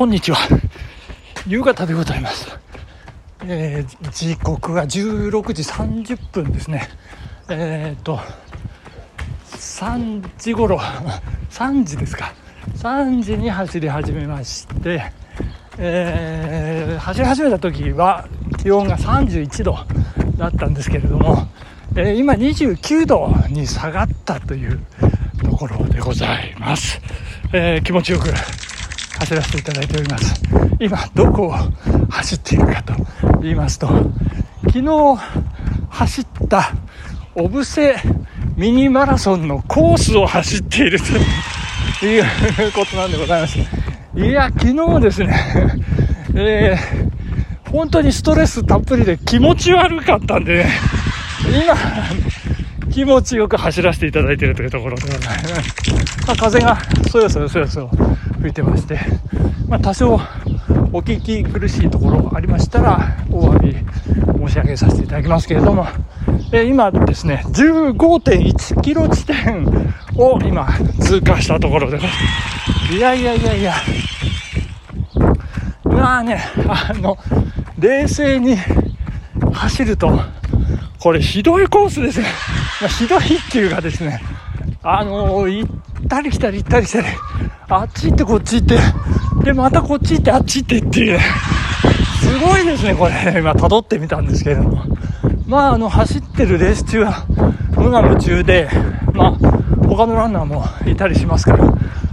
こんにちは。夕方でございます。えー、時刻は16時30分ですね。えっ、ー、と、3時頃、3時ですか。3時に走り始めまして、えー、走り始めた時は気温が31度だったんですけれども、えー、今29度に下がったというところでございます。えー、気持ちよく走らせていただいております。今、どこを走っているかと言いますと、昨日走った小布施ミニマラソンのコースを走っているということなんでございます。いや、昨日ですね、えー、本当にストレスたっぷりで気持ち悪かったんでね、今、気持ちよく走らせていただいているというところでございます。風がそよそよそよそよ吹いてまして、まあ、多少お聞き苦しいところありましたらお詫び申し上げさせていただきますけれども、え今ですね15.1キロ地点を今通過したところでいやいやいやいや。まあねあの冷静に走るとこれひどいコースですね、まあ、ひどいっていうかですねあの行ったり来たり行ったり来たりあっち行ってこっち行って、で、またこっち行ってあっち行ってっていう、すごいですね、これ、今辿ってみたんですけれども。まあ、あの、走ってるレース中は無我夢中で、まあ、他のランナーもいたりしますから、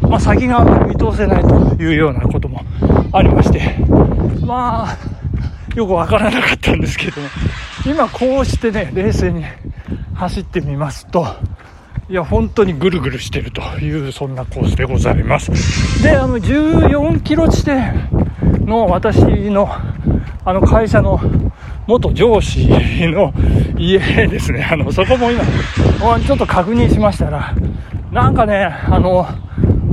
まあ、先が見通せないというようなこともありまして、まあ、よくわからなかったんですけども、今こうしてね、冷静に走ってみますと、いや、本当にぐるぐるしてるという、そんなコースでございます。で、あの、14キロ地点の私の、あの、会社の元上司の家ですね。あの、そこも今、ちょっと確認しましたら、なんかね、あの、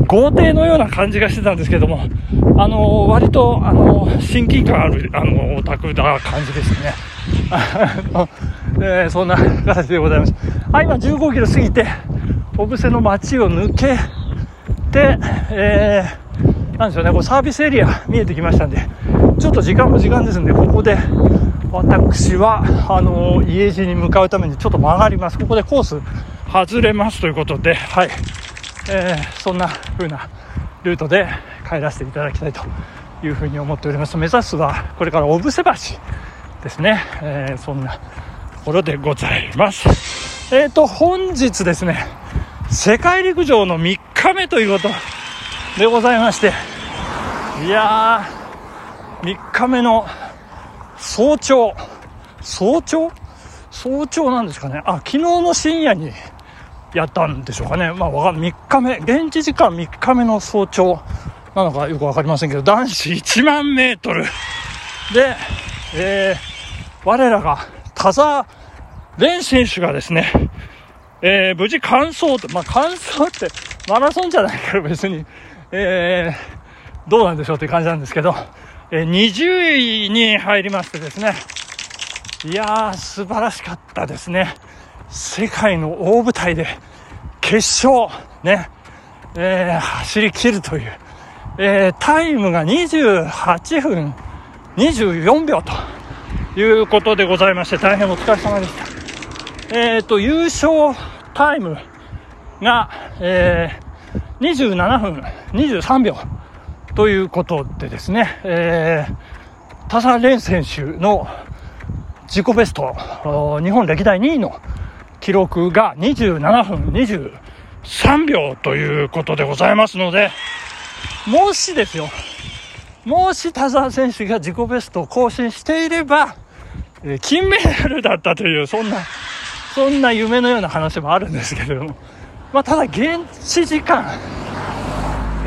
豪邸のような感じがしてたんですけども、あの、割と、あの、親近感ある、あの、お宅な感じでしたね。あの、え、そんな形でございます。はい、今15キロ過ぎて、小布施の街を抜けて、えー、なんでしょうね、こうサービスエリア見えてきましたんで、ちょっと時間も時間ですんで、ここで私は、あのー、家路に向かうためにちょっと曲がります。ここでコース外れますということで、はい、えー、そんな風なルートで帰らせていただきたいというふに思っております。目指すは、これから小布施橋ですね、えー、そんなところでございます。えっ、ー、と、本日ですね、世界陸上の3日目ということでございまして、いやー、3日目の早朝、早朝？早朝なんですかね。あ、昨日の深夜にやったんでしょうかね。まあ、わかん。3日目、現地時間3日目の早朝なのかよくわかりませんけど、男子1万メートルで、えー、我らが田澤レン選手がですね、えー、無事完走と、まあ、完走ってマラソンじゃないから別に、えー、どうなんでしょうって感じなんですけど、えー、20位に入りましてですね、いやー、素晴らしかったですね。世界の大舞台で決勝、ね、えー、走り切るという、えー、タイムが28分24秒ということでございまして、大変お疲れ様でした。えっ、ー、と、優勝タイムが、えー、27分23秒ということでですね、えー、田澤廉選手の自己ベスト、日本歴代2位の記録が27分23秒ということでございますので、もしですよ、もし田澤選手が自己ベストを更新していれば、えー、金メダルだったという、そんなそんな夢のような話もあるんですけれども、まあ、ただ現地時間、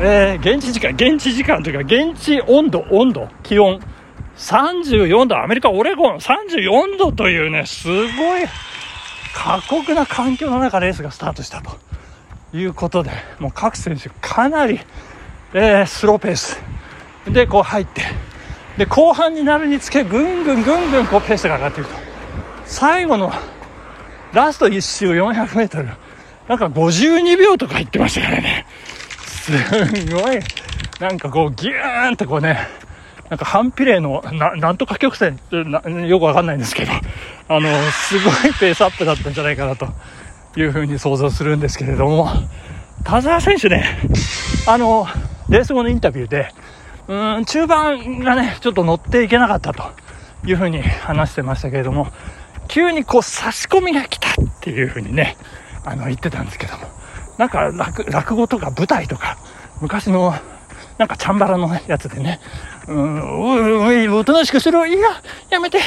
えー、現地時間、現地時間というか、現地温度、温度、気温、34度、アメリカ・オレゴン。34度というね、すごい過酷な環境の中レースがスタートしたということで、もう各選手かなり、えー、スローペース。でこう入って、で、後半になるにつけ、ぐんぐんぐんぐんこうペースが上がっていくと。最後のラスト1周400メートル、なんか52秒とか言ってましたからね。すごい、なんかこう、ギューンってこうね、なんか反比例の、な、なんとか曲線、よくわかんないんですけど、あの、すごいペースアップだったんじゃないかなと。いうふうに想像するんですけれども、田澤選手ね、あの、レース後のインタビューで、うーん、中盤がね、ちょっと乗っていけなかったというふうに話してましたけれども、急にこう差し込みが来たっていうふうにね、あの言ってたんですけども、なんか落語とか舞台とか、昔のなんかチャンバラのやつでね、うん、おい、おとなしくしろ、いや、やめて、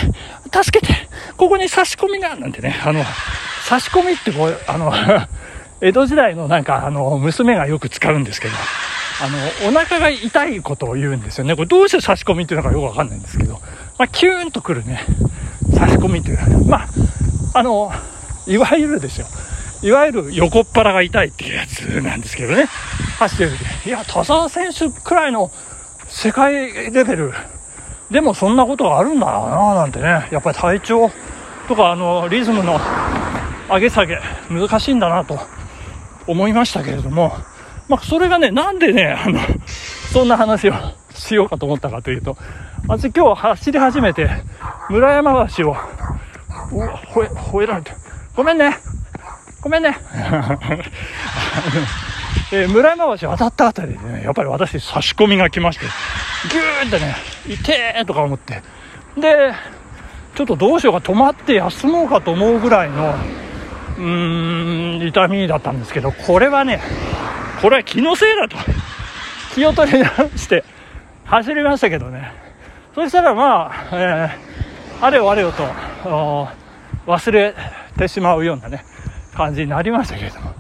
助けて、ここに差し込みが、なんてね、あの、差し込みってこう、あの、江戸時代のなんか、あの、娘がよく使うんですけど、あの、お腹が痛いことを言うんですよね。これどうして差し込みっていうのかよくわかんないんですけど、まあ、キューンとくるね、差し込みという。まあ、あの、いわゆるですよ。いわゆる横っ腹が痛いっていうやつなんですけどね。走ってる時。いや、田澤選手くらいの世界レベルでもそんなことがあるんだななんてね。やっぱり体調とか、あの、リズムの上げ下げ、難しいんだなと思いましたけれども、まあ、それがね、なんでね、あの、そんな話をしようかと思ったかというと、私今日走り始めて、村山橋を、うわ、ほえ、吠えられて、ごめんねごめんね。えー、村山橋渡ったあたりでね、やっぱり私差し込みが来まして、ギューってね、痛えとか思って。で、ちょっとどうしようか止まって休もうかと思うぐらいの、うーん、痛みだったんですけど、これはね、これは気のせいだと。気を取り直して走りましたけどね。そしたらまあ、えー、あれよあれよと、忘れてしまうようなね、感じになりましたけれども。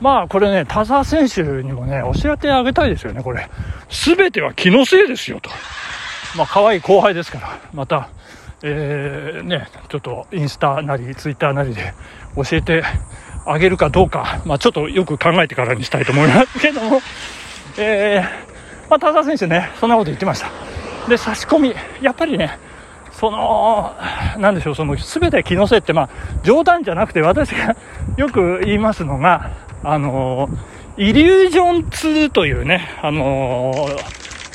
まあこれね、田澤選手にもね、教えてあげたいですよね、これ。すべては気のせいですよと。まあ可愛い後輩ですから、また、えー、ね、ちょっとインスタなり、ツイッターなりで教えてあげるかどうか、まあちょっとよく考えてからにしたいと思いますけども、えー、まあ田澤選手ね、そんなこと言ってました。で、差し込み、やっぱりね、その、なんでしょう、その、すべて気のせいって、まあ、冗談じゃなくて、私が よく言いますのが、あのイリュージョン痛というね、あの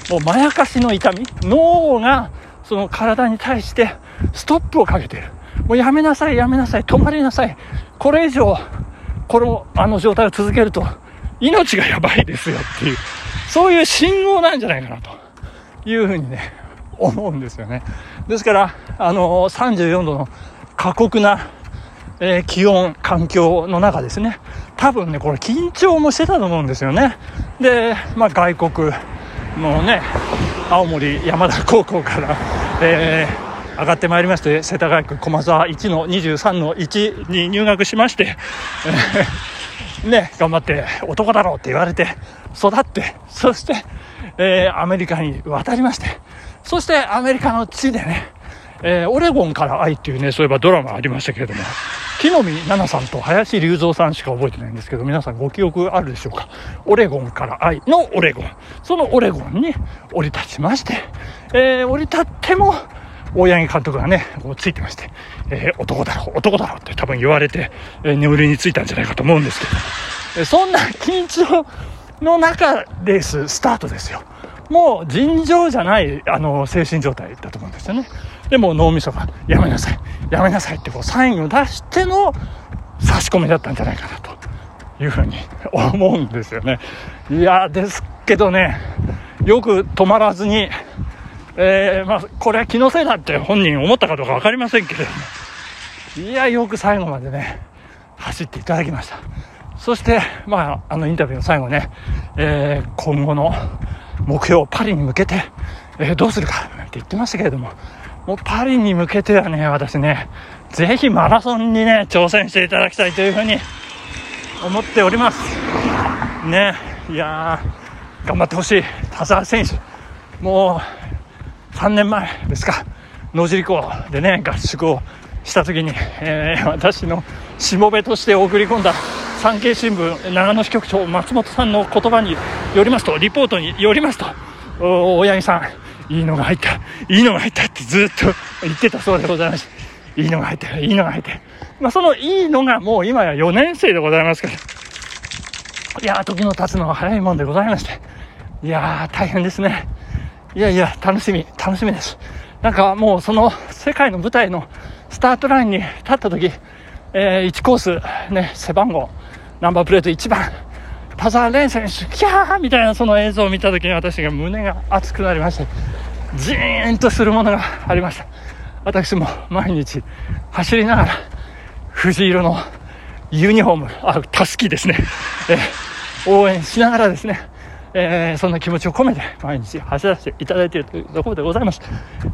もうまやかしの痛み、脳がその体に対してストップをかけている。もうやめなさい、やめなさい、止まりなさい。これ以上、この、あの状態を続けると、命がやばいですよっていう、そういう信号なんじゃないかなというふうにね、思うんですよね。ですから、あの34度の過酷な、えー、気温、環境の中ですね、多分ね、これ緊張もしてたと思うんですよね。で、まあ外国のね、青森山田高校から、えー、上がってまいりまして、世田谷区駒沢1の23の1に入学しまして、ね、頑張って男だろうって言われて育って、そして、えー、アメリカに渡りまして、そしてアメリカの地でね、えー、オレゴンから愛っていうね、そういえばドラマありましたけれども、木の実奈々さんと林隆三さんしか覚えてないんですけど、皆さんご記憶あるでしょうか？オレゴンから愛のオレゴン。そのオレゴンに降り立ちまして、えー、降り立っても、大八木監督がね、こうついてまして、えー、男だろう、男だろうって多分言われて、えー、眠りについたんじゃないかと思うんですけど、えー、そんな緊張の中、レーススタートですよ。もう尋常じゃない、あの、精神状態だと思うんですよね。でも脳みそが、やめなさい、やめなさいってこうサインを出しての差し込みだったんじゃないかなというふうに思うんですよね。いや、ですけどね、よく止まらずに、えー、まあ、これは気のせいだって本人思ったかどうか分かりませんけれども、いや、よく最後までね、走っていただきました。そして、まあ、あのインタビューの最後ね、えー、今後の目標、パリに向けて、えー、どうするかなんて言ってましたけれども、もうパリに向けてはね、私ね、ぜひマラソンにね、挑戦していただきたいというふうに思っております。ね、いや、頑張ってほしい。田澤選手。もう、3年前ですか、野尻湖でね、合宿をした時に、えー、私のしもべとして送り込んだ産経新聞長野支局長松本さんの言葉によりますと、リポートによりますと、大八木さん、いいのが入った、いいのが入ったってずっと言ってたそうでございます。いいのが入ってる、いいのが入って。まあ、そのいいのがもう今や4年生でございますから。いや時の経つのは早いもんでございまして。いやー、大変ですね。いやいや、楽しみ、楽しみです。なんかもうその世界の舞台のスタートラインに立った時、えー、1コース、ね、背番号、ナンバープレート1番、田澤廉選手、キャーみたいなその映像を見た時に私が胸が熱くなりまして、ジーンとするものがありました。私も毎日走りながら、藤色のユニフォーム、あ、たすきですね、え、応援しながらですね、えー、そんな気持ちを込めて毎日走らせていただいているというところでございます。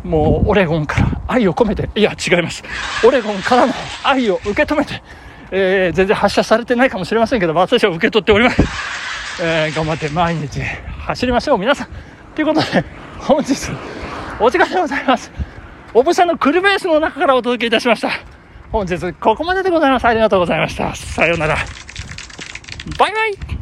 もうオレゴンから愛を込めて、いや違います。オレゴンからの愛を受け止めて、えー、全然発射されてないかもしれませんけど、私は受け取っております。えー、頑張って毎日走りましょう、皆さん。ということで、本日、お時間でございます。おぶさんのクルベースの中からお届けいたしました。本日、ここまででございます。ありがとうございました。さようなら。バイバイ